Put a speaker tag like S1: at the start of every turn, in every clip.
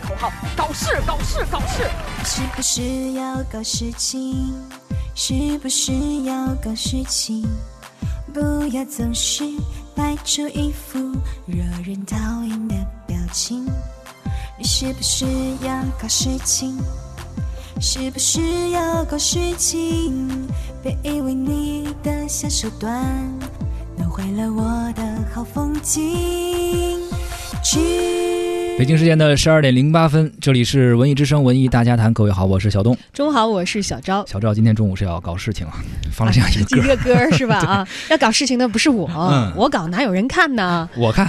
S1: 口号：搞事，搞事，搞事！
S2: 是不是要搞事情？是不是要搞事情？不要总是摆出一副惹人讨厌的表情。你是不是要搞事情？是不是要搞事情？别以为你的小手段弄坏了我的好风景。去
S3: 北京时间的十二点零八分，这里是文艺之声文艺大家谈，各位好，我是小东。
S4: 中午好，我是小昭。
S3: 小昭今天中午是要搞事情啊，放了这样一个歌，
S4: 一个歌儿是吧？啊，要搞事情的不是我，
S3: 嗯
S4: 我搞哪有人看呢？
S3: 我看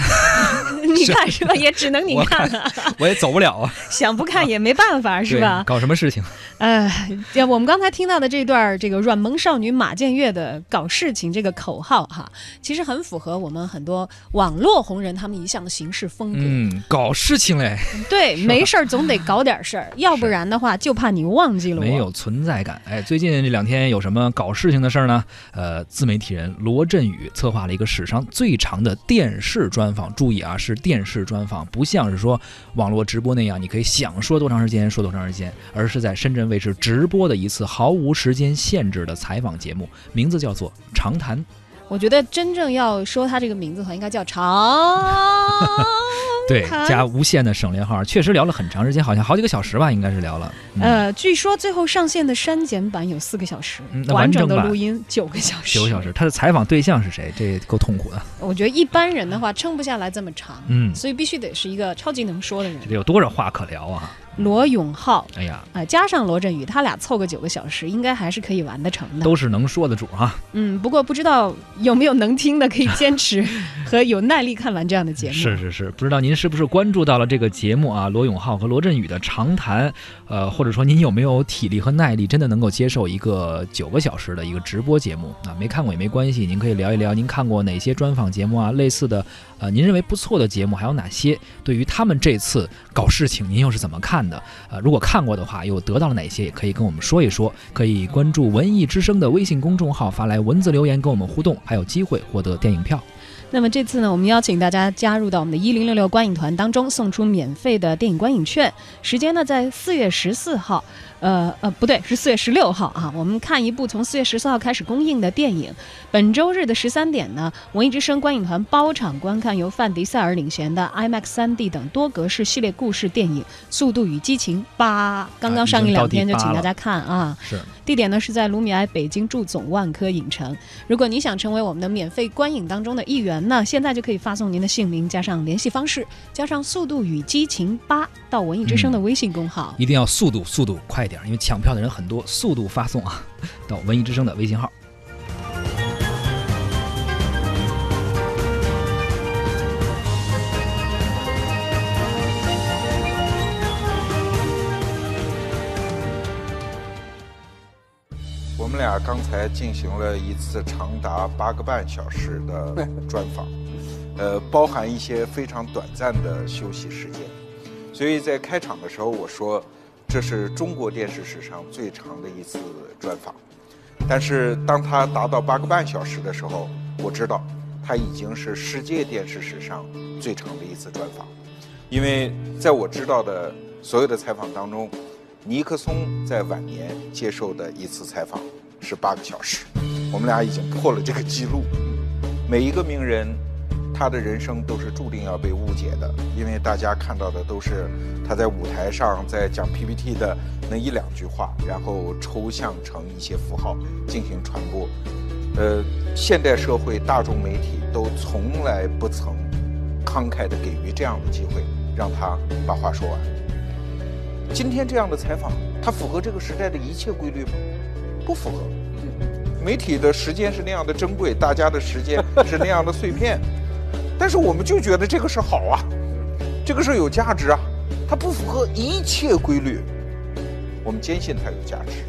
S4: 你看是吧？也只能你
S3: 我
S4: 看啊，
S3: 我也走不了啊，
S4: 想不看也没办法是吧？
S3: 搞什么事情？
S4: 哎，呀，我们刚才听到的这段这个软萌少女马建月的“搞事情”这个口号哈，其实很符合我们很多网络红人他们一向的行事风格。
S3: 嗯，搞事情嘞，
S4: 对，没事儿总得搞点事儿，要不然的话就怕你忘记了我。
S3: 没有存在感。哎，最近这两天有什么搞事情的事儿呢？呃，自媒体人罗振宇策划了一个史上最长的电视专访。注意啊，是电视专访，不像是说网络直播那样，你可以想说多长时间说多长时间，而是在深圳卫视直播的一次毫无时间限制的采访节目，名字叫做《长谈》。
S4: 我觉得真正要说他这个名字的话，应该叫长。
S3: 对，加无限的省略号，确实聊了很长时间，好像好几个小时吧，应该是聊了。嗯、
S4: 呃，据说最后上线的删减版有四个小时，完整
S3: 完整
S4: 的录音九个小时。
S3: 九个小时，他的采访对象是谁？这够痛苦的。
S4: 我觉得一般人的话撑不下来这么长，
S3: 嗯，
S4: 所以必须得是一个超级能说的人
S3: 这。得有多少话可聊啊？
S4: 罗永浩，
S3: 哎呀，
S4: 呃，加上罗振宇，他俩凑个九个小时，应该还是可以完得成的。
S3: 都是能说的主啊。
S4: 嗯，不过不知道有没有能听的可以坚持 和有耐力看完这样的节目。
S3: 是是是，不知道您是不是关注到了这个节目啊？罗永浩和罗振宇的长谈，呃，或者说您有没有体力和耐力，真的能够接受一个九个小时的一个直播节目啊？没看过也没关系，您可以聊一聊您看过哪些专访节目啊？类似的，呃，您认为不错的节目还有哪些？对于他们这次搞事情，您又是怎么看的？呃，如果看过的话，又得到了哪些？也可以跟我们说一说。可以关注文艺之声的微信公众号，发来文字留言跟我们互动，还有机会获得电影票。
S4: 那么这次呢，我们邀请大家加入到我们的一零六六观影团当中，送出免费的电影观影券。时间呢在四月十四号，呃呃不对，是四月十六号啊。我们看一部从四月十四号开始公映的电影。本周日的十三点呢，文艺之声观影团包场观看由范迪塞尔领衔的 IMAX 3D 等多格式系列故事电影《速度与激情八》，刚刚上映两天，就请大家看啊。
S3: 是。
S4: 地点呢是在卢米埃北京驻总万科影城。如果你想成为我们的免费观影当中的一员呢，现在就可以发送您的姓名加上联系方式，加上“速度与激情八”到文艺之声的微信公号。
S3: 一定要速度，速度快一点，因为抢票的人很多，速度发送啊，到文艺之声的微信号。
S5: 刚才进行了一次长达八个半小时的专访，呃，包含一些非常短暂的休息时间，所以在开场的时候我说，这是中国电视史上最长的一次专访。但是当他达到八个半小时的时候，我知道他已经是世界电视史上最长的一次专访，因为在我知道的所有的采访当中，尼克松在晚年接受的一次采访是八个小时，我们俩已经破了这个记录。每一个名人，他的人生都是注定要被误解的，因为大家看到的都是他在舞台上在讲 PPT 的那一两句话，然后抽象成一些符号进行传播。呃，现代社会大众媒体都从来不曾慷慨地给予这样的机会，让他把话说完。今天这样的采访，它符合这个时代的一切规律吗？不符合。媒体的时间是那样的珍贵，大家的时间 是那样的碎片，但是我们就觉得这个是好啊，这个是有价值啊，它不符合一切规律，我们坚信它有价值。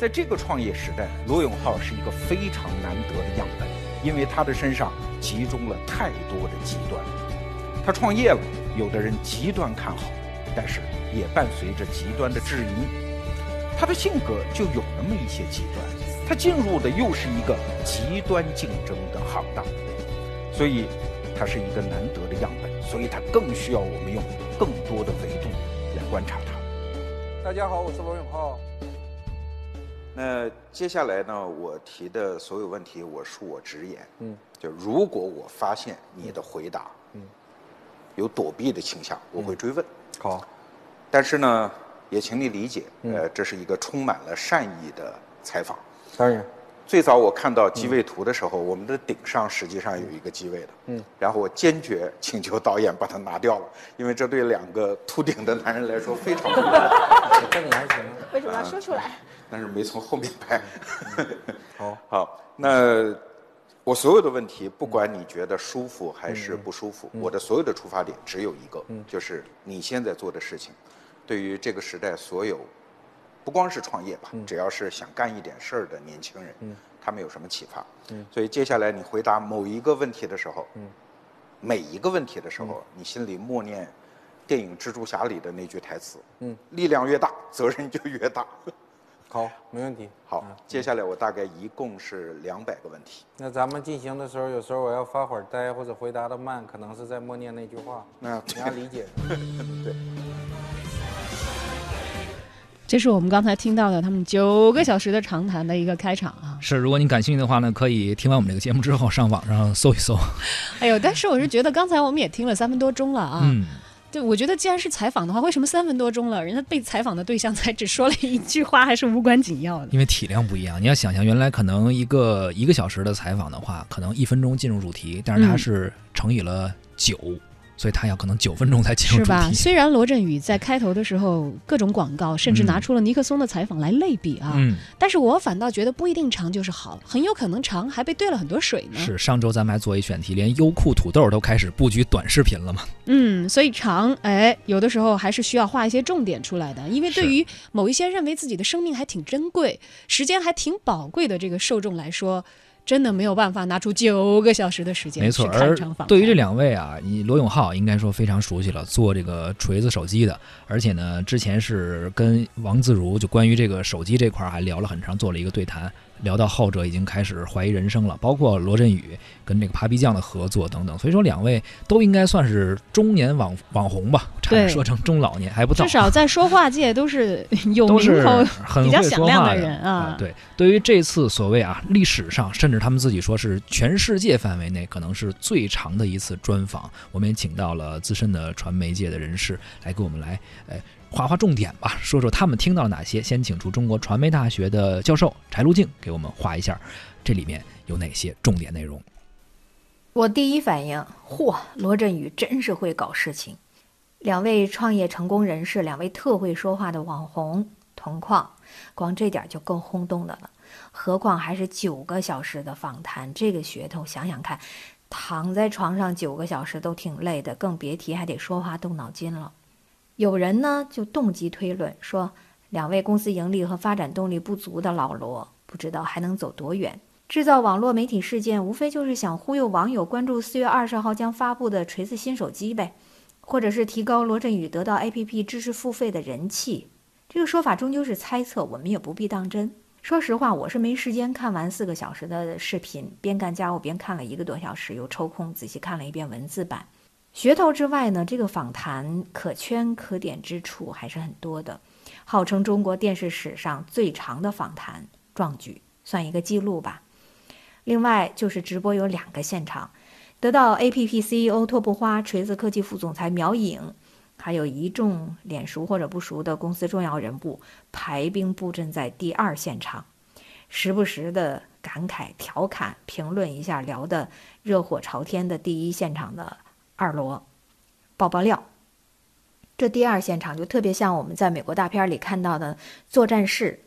S5: 在这个创业时代，罗永浩是一个非常难得的样本，因为他的身上集中了太多的极端。他创业了，有的人极端看好，但是也伴随着极端的质疑。他的性格就有那么一些极端，他进入的又是一个极端竞争的行当，所以他是一个难得的样本，所以他更需要我们用更多的维度来观察他。
S6: 大家好，我是罗永浩。
S5: 那接下来呢，我提的所有问题，我恕我直言，嗯，就如果我发现你的回答，嗯，有躲避的倾向，我会追问。
S6: 好，
S5: 但是呢，也请你理解，呃，这是一个充满了善意的采访。
S6: 当然，
S5: 最早我看到机位图的时候，我们的顶上实际上有一个机位的，嗯，然后我坚决请求导演把它拿掉了，因为这对两个秃顶的男人来说非常不公平。
S6: 这里还行。
S1: 为什么要说出来？
S5: 但是没从后面拍。
S6: 好，
S5: 好，那我所有的问题，不管你觉得舒服还是不舒服，我的所有的出发点只有一个，就是你现在做的事情，对于这个时代所有，不光是创业吧，只要是想干一点事儿的年轻人，他们有什么启发？所以接下来你回答某一个问题的时候，每一个问题的时候，你心里默念电影《蜘蛛侠》里的那句台词：嗯，力量越大，责任就越大。
S6: 好，没问题。
S5: 好，接下来我大概一共是两百个问题。
S6: 那咱们进行的时候，有时候我要发会儿呆或者回答的慢，可能是在默念那句话。
S5: 那
S6: 你要理解。
S5: 对，
S4: 这是我们刚才听到的他们九个小时的长谈的一个开场啊。
S3: 是，如果你感兴趣的话呢，可以听完我们这个节目之后上网上搜一搜。
S4: 哎呦，但是我是觉得刚才我们也听了三分多钟了啊。
S3: 嗯，
S4: 对，我觉得既然是采访的话，为什么三分多钟了，人家被采访的对象才只说了一句话，还是无关紧要的？
S3: 因为体量不一样，你要想象原来可能一个一个小时的采访的话，可能一分钟进入主题，但是它
S4: 嗯
S3: 是乘以了九、所以他要可能九分钟才进入
S4: 是吧？虽然罗振宇在开头的时候各种广告，甚至拿出了尼克松的采访来类比啊，
S3: 嗯，
S4: 但是我反倒觉得不一定长就是好，很有可能长还被兑了很多水呢。
S3: 是上周咱们还做一选题，连优酷土豆都开始布局短视频了嘛？
S4: 嗯，所以长，哎，有的时候还是需要画一些重点出来的，因为对于某一些认为自己的生命还挺珍贵、时间还挺宝贵的这个受众来说，真的没有办法拿出九个小时的时间
S3: 没错，而。对于这两位啊，你罗永浩应该说非常熟悉了，做这个锤子手机的，而且呢，之前是跟王自如就关于这个手机这块儿还聊了很长，做了一个对谈，聊到后者已经开始怀疑人生了，包括罗振宇跟这个扒皮匠的合作等等，所以说两位都应该算是中年网网红吧，差点
S4: 对
S3: 说成中老年还不到，
S4: 至少在说话界都是 有名头。
S3: 很
S4: 比较响亮
S3: 会说话
S4: 的人啊
S3: 啊。对，对于这次所谓啊历史上，甚至他们自己说是全世界范围内可能是最长的一次专访，我们也请到了资深的传媒界的人士来给我们来，呃，划划重点吧，说说他们听到了哪些。先请出中国传媒大学的教授柴路静给我们画一下，这里面有哪些重点内容。
S7: 我第一反应，嚯，罗振宇真是会搞事情。两位创业成功人士，两位特会说话的网红同框，光这点就够轰动的了。何况还是九个小时的访谈，这个噱头，想想看，躺在床上九个小时都挺累的，更别提还得说话动脑筋了。有人呢就动机推论说，两位公司盈利和发展动力不足的老罗，不知道还能走多远。制造网络媒体事件，无非就是想忽悠网友关注四月二十号将发布的锤子新手机呗，或者是提高罗振宇得到 APP 知识付费的人气。这个说法终究是猜测，我们也不必当真。说实话，我是没时间看完四个小时的视频，边干家务边看了一个多小时，又抽空仔细看了一遍文字版。噱头之外呢，这个访谈可圈可点之处还是很多的，号称中国电视史上最长的访谈，壮举，算一个记录吧。另外就是直播有两个现场，得到 APP CEO 拓扑花、锤子科技副总裁苗颖，还有一众脸熟或者不熟的公司重要人物排兵布阵在第二现场，时不时的感慨、调侃、评论一下聊得热火朝天的第一现场的二罗，爆爆料。这第二现场就特别像我们在美国大片里看到的作战室，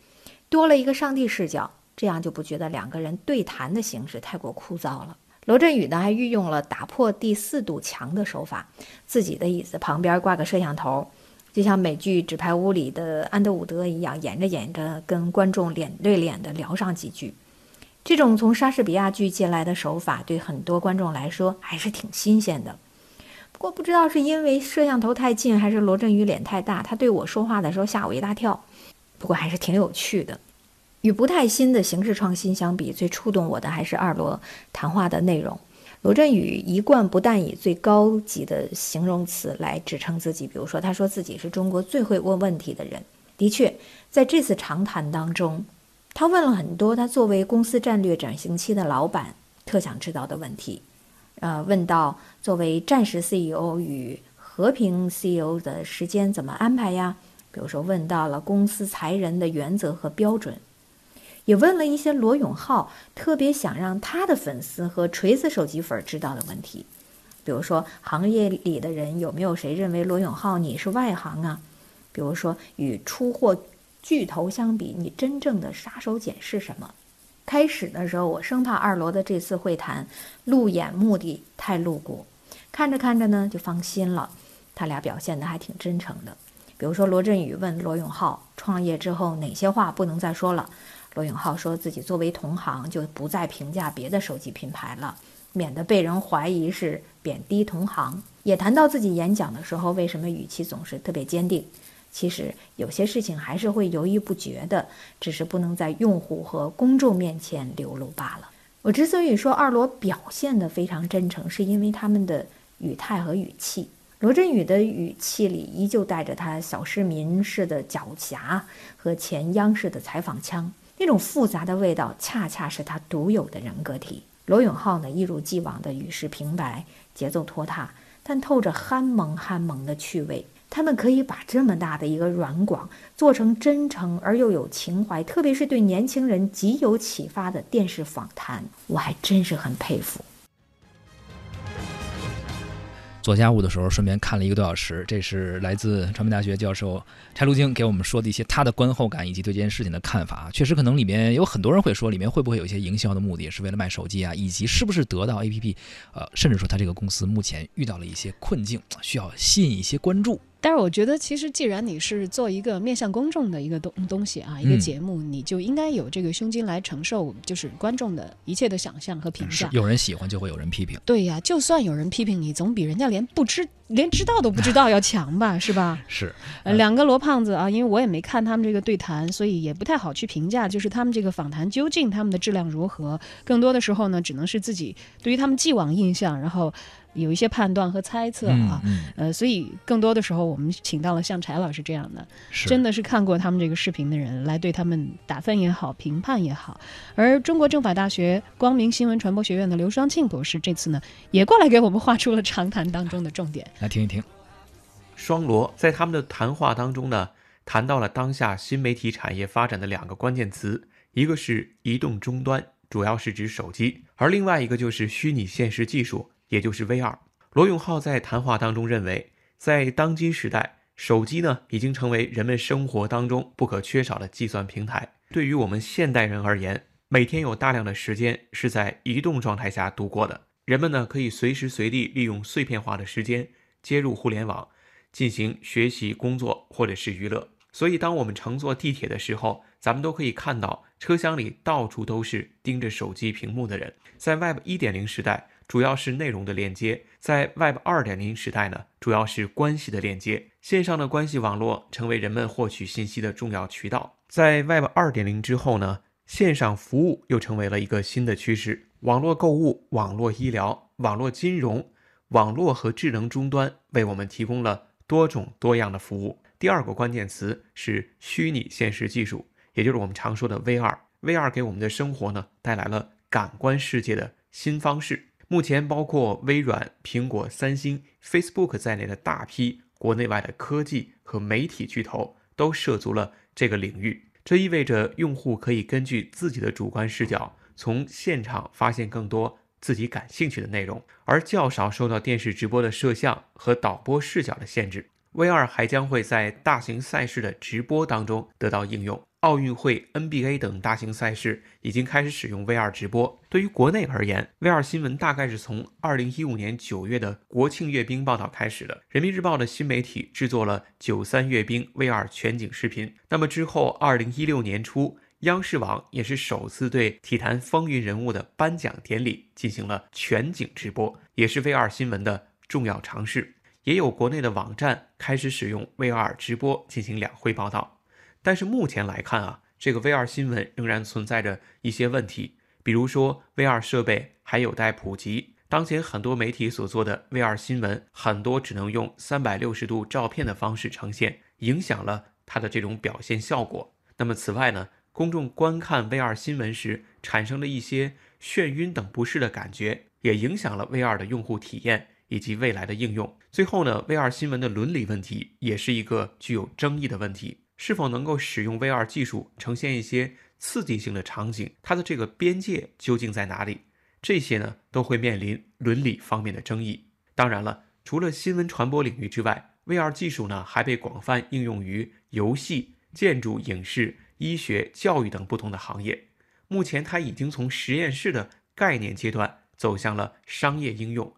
S7: 多了一个上帝视角。这样就不觉得两个人对谈的形式太过枯燥了。罗振宇呢，还运用了打破第四堵墙的手法，自己的椅子旁边挂个摄像头，就像美剧《纸牌屋》里的安德伍德一样，演着演着跟观众脸对脸的聊上几句。这种从莎士比亚剧借来的手法，对很多观众来说还是挺新鲜的。不过不知道是因为摄像头太近，还是罗振宇脸太大，他对我说话的时候吓我一大跳。不过还是挺有趣的。与不太新的形式创新相比，最触动我的还是二罗谈话的内容。罗振宇一贯不但以最高级的形容词来指称自己，比如说他说自己是中国最会问问题的人。的确，在这次长谈当中，他问了很多他作为公司战略转型期的老板特想知道的问题。呃，问到作为战时 CEO 与和平 CEO 的时间怎么安排呀？比如说问到了公司裁人的原则和标准。也问了一些罗永浩特别想让他的粉丝和锤子手机粉知道的问题，比如说行业里的人有没有谁认为罗永浩你是外行啊？比如说与出货巨头相比，你真正的杀手锏是什么？开始的时候我生怕二罗的这次会谈路演目的太露骨，看着看着呢就放心了，他俩表现的还挺真诚的。比如说罗振宇问罗永浩创业之后哪些话不能再说了。罗永浩说自己作为同行，就不再评价别的手机品牌了，免得被人怀疑是贬低同行。也谈到自己演讲的时候，为什么语气总是特别坚定？其实有些事情还是会犹豫不决的，只是不能在用户和公众面前流露罢了。我之所以说二罗表现得非常真诚，是因为他们的语态和语气。罗振宇的语气里依旧带着他小市民式的狡黠和前央视的采访腔。那种复杂的味道，恰恰是他独有的人格体。罗永浩呢，一如既往的语势平白，节奏拖沓，但透着憨萌憨萌的趣味。他们可以把这么大的一个软广做成真诚而又有情怀，特别是对年轻人极有启发的电视访谈，我还真是很佩服。
S3: 做家务的时候，顺便看了一个多小时。这是来自传媒大学教授柴路京给我们说的一些他的观后感以及对这件事情的看法。确实，可能里面有很多人会说，里面会不会有一些营销的目的，是为了卖手机啊，以及是不是得到 APP，呃，甚至说他这个公司目前遇到了一些困境，需要吸引一些关注。
S4: 但是我觉得，其实既然你是做一个面向公众的一个东东西啊，一个节目，你就应该有这个胸襟来承受，就是观众的一切的想象和评价。
S3: 有人喜欢，就会有人批评。
S4: 对呀，就算有人批评你，总比人家连不知、连知道都不知道要强吧？是吧？
S3: 是。
S4: 呃，两个罗胖子啊，因为我也没看他们这个对谈，所以也不太好去评价，就是他们这个访谈究竟他们的质量如何。更多的时候呢，只能是自己对于他们既往印象，然后。有一些判断和猜测啊，呃，所以更多的时候我们请到了像柴老师这样的，真的是看过他们这个视频的人来对他们打分也好，评判也好。而中国政法大学光明新闻传播学院的刘双庆博士这次呢，也过来给我们画出了长谈当中的重点，
S3: 来听一听。
S8: 双罗在他们的谈话当中呢，谈到了当下新媒体产业发展的两个关键词，一个是移动终端，主要是指手机，而另外一个就是虚拟现实技术。也就是 VR，罗永浩在谈话当中认为，在当今时代，手机呢已经成为人们生活当中不可缺少的计算平台。对于我们现代人而言，每天有大量的时间是在移动状态下度过的。人们呢可以随时随地利用碎片化的时间接入互联网，进行学习、工作或者是娱乐。所以，当我们乘坐地铁的时候，咱们都可以看到车厢里到处都是盯着手机屏幕的人。在 Web 1.0时代。主要是内容的链接，在 Web 2.0时代呢，主要是关系的链接。线上的关系网络成为人们获取信息的重要渠道。在 Web 2.0之后呢，线上服务又成为了一个新的趋势。网络购物、网络医疗、网络金融、网络和智能终端为我们提供了多种多样的服务。第二个关键词是虚拟现实技术，也就是我们常说的 VR。VR 给我们的生活呢带来了感官世界的新方式。目前，包括微软、苹果、三星、Facebook 在内的大批国内外的科技和媒体巨头都涉足了这个领域。这意味着用户可以根据自己的主观视角，从现场发现更多自己感兴趣的内容，而较少受到电视直播的摄像和导播视角的限制。VR 还将会在大型赛事的直播当中得到应用。奥运会、NBA 等大型赛事已经开始使用 VR 直播。对于国内而言，VR 新闻大概是从2015年9月的国庆阅兵报道开始的。人民日报的新媒体制作了九三阅兵 VR 全景视频。那么之后，2016年初，央视网也是首次对体坛风云人物的颁奖典礼进行了全景直播，也是 VR 新闻的重要尝试。也有国内的网站开始使用 VR 直播进行两会报道。但是目前来看啊，这个 VR 新闻仍然存在着一些问题，比如说 VR 设备还有待普及。当前很多媒体所做的 VR 新闻，很多只能用三百六十度照片的方式呈现，影响了它的这种表现效果。那么此外呢，公众观看 VR 新闻时产生了一些眩晕等不适的感觉，也影响了 VR 的用户体验以及未来的应用。最后呢，VR 新闻的伦理问题也是一个具有争议的问题，是否能够使用 VR 技术呈现一些刺激性的场景，它的这个边界究竟在哪里？这些呢都会面临伦理方面的争议。当然了，除了新闻传播领域之外，VR 技术呢还被广泛应用于游戏、建筑、影视、医学、教育等不同的行业。目前，它已经从实验室的概念阶段走向了商业应用，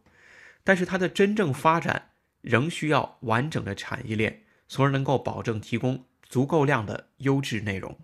S8: 但是它的真正发展仍需要完整的产业链，从而能够保证提供足够量的优质内容。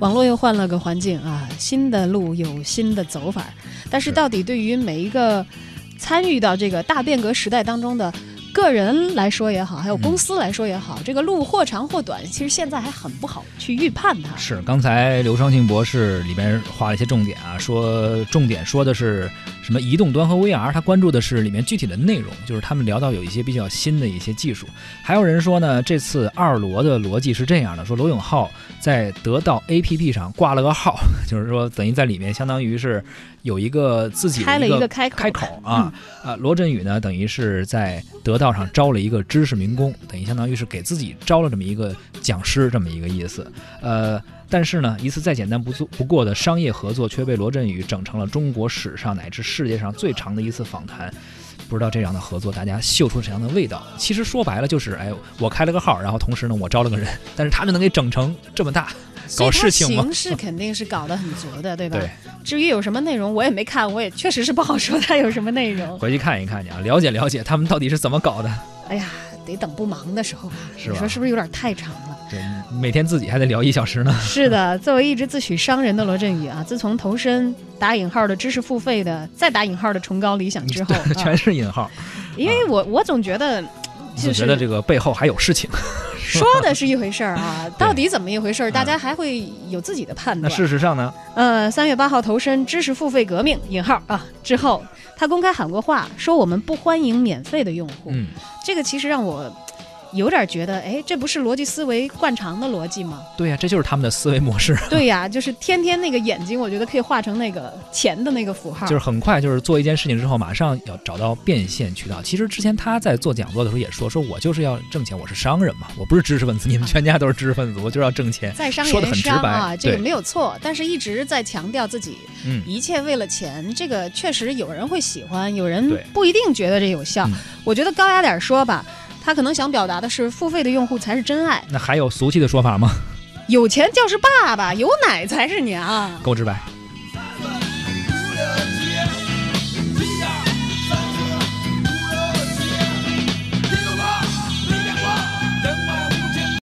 S4: 网络又换了个环境啊，新的路有新的走法，但是到底对于每一个参与到这个大变革时代当中的个人来说也好，还有公司来说也好，这个路或长或短，其实现在还很不好去预判它。
S3: 是，刚才刘双庆博士里边画了一些重点啊，说重点说的是。什么移动端和 VR，他关注的是里面具体的内容，就是他们聊到有一些比较新的一些技术。还有人说呢，这次二罗的逻辑是这样的：说罗永浩在得到 APP 上挂了个号，就是说等于在里面相当于是有一个自己
S4: 开了一个开
S3: 开口啊啊。罗振宇呢，等于是在得道上招了一个知识民工，等于相当于是给自己招了这么一个讲师这么一个意思，呃。但是呢，一次再简单不做不过的商业合作，却被罗振宇整成了中国史上乃至世界上最长的一次访谈。不知道这样的合作，大家嗅出怎样的味道？其实说白了就是，哎，我开了个号，然后同时呢，我招了个人，但是他们能给整成这么大，搞事情吗？
S4: 形式肯定是搞得很足的，对吧？
S3: 对。
S4: 至于有什么内容，我也没看，我也确实是不好说他有什么内容。
S3: 回去看一看去啊，了解了解他们到底是怎么搞的。
S4: 哎呀，得等不忙的时候吧？
S3: 你
S4: 说是不是有点太长了？
S3: 对，每天自己还得聊一小时呢。
S4: 是的，作为一直自诩商人的罗振宇啊，自从投身打引号的知识付费的，再打引号的崇高理想之后，
S3: 全是引号。
S4: 因为我我总觉得，就
S3: 觉得这个背后还有事情。
S4: 说的是一回事儿啊，到底怎么一回事儿，大家还会有自己的判断。
S3: 那事实上呢？
S4: 呃，三月八号投身知识付费革命引号啊之后，他公开喊过话，说我们不欢迎免费的用户。
S3: 嗯，
S4: 这个其实让我。有点觉得，哎，这不是逻辑思维惯常的逻辑吗？
S3: 对呀，这就是他们的思维模式。
S4: 对呀，就是天天那个眼睛，我觉得可以画成那个钱的那个符号。
S3: 就是很快，就是做一件事情之后，马上要找到变现渠道。其实之前他在做讲座的时候也说，说我就是要挣钱，我是商人嘛，我不是知识分子，你们 全家都是知识分子，我就是要挣钱。
S4: 在商
S3: 言
S4: 商啊，这个没有错，但是一直在强调自己，
S3: 嗯，
S4: 一切为了钱。这个确实有人会喜欢，有人不一定觉得这有效。我觉得高雅点说吧。他可能想表达的是，付费的用户才是真爱。
S3: 那还有俗气的说法吗？
S4: 有钱就是爸爸，有奶才是娘。
S3: 够直白。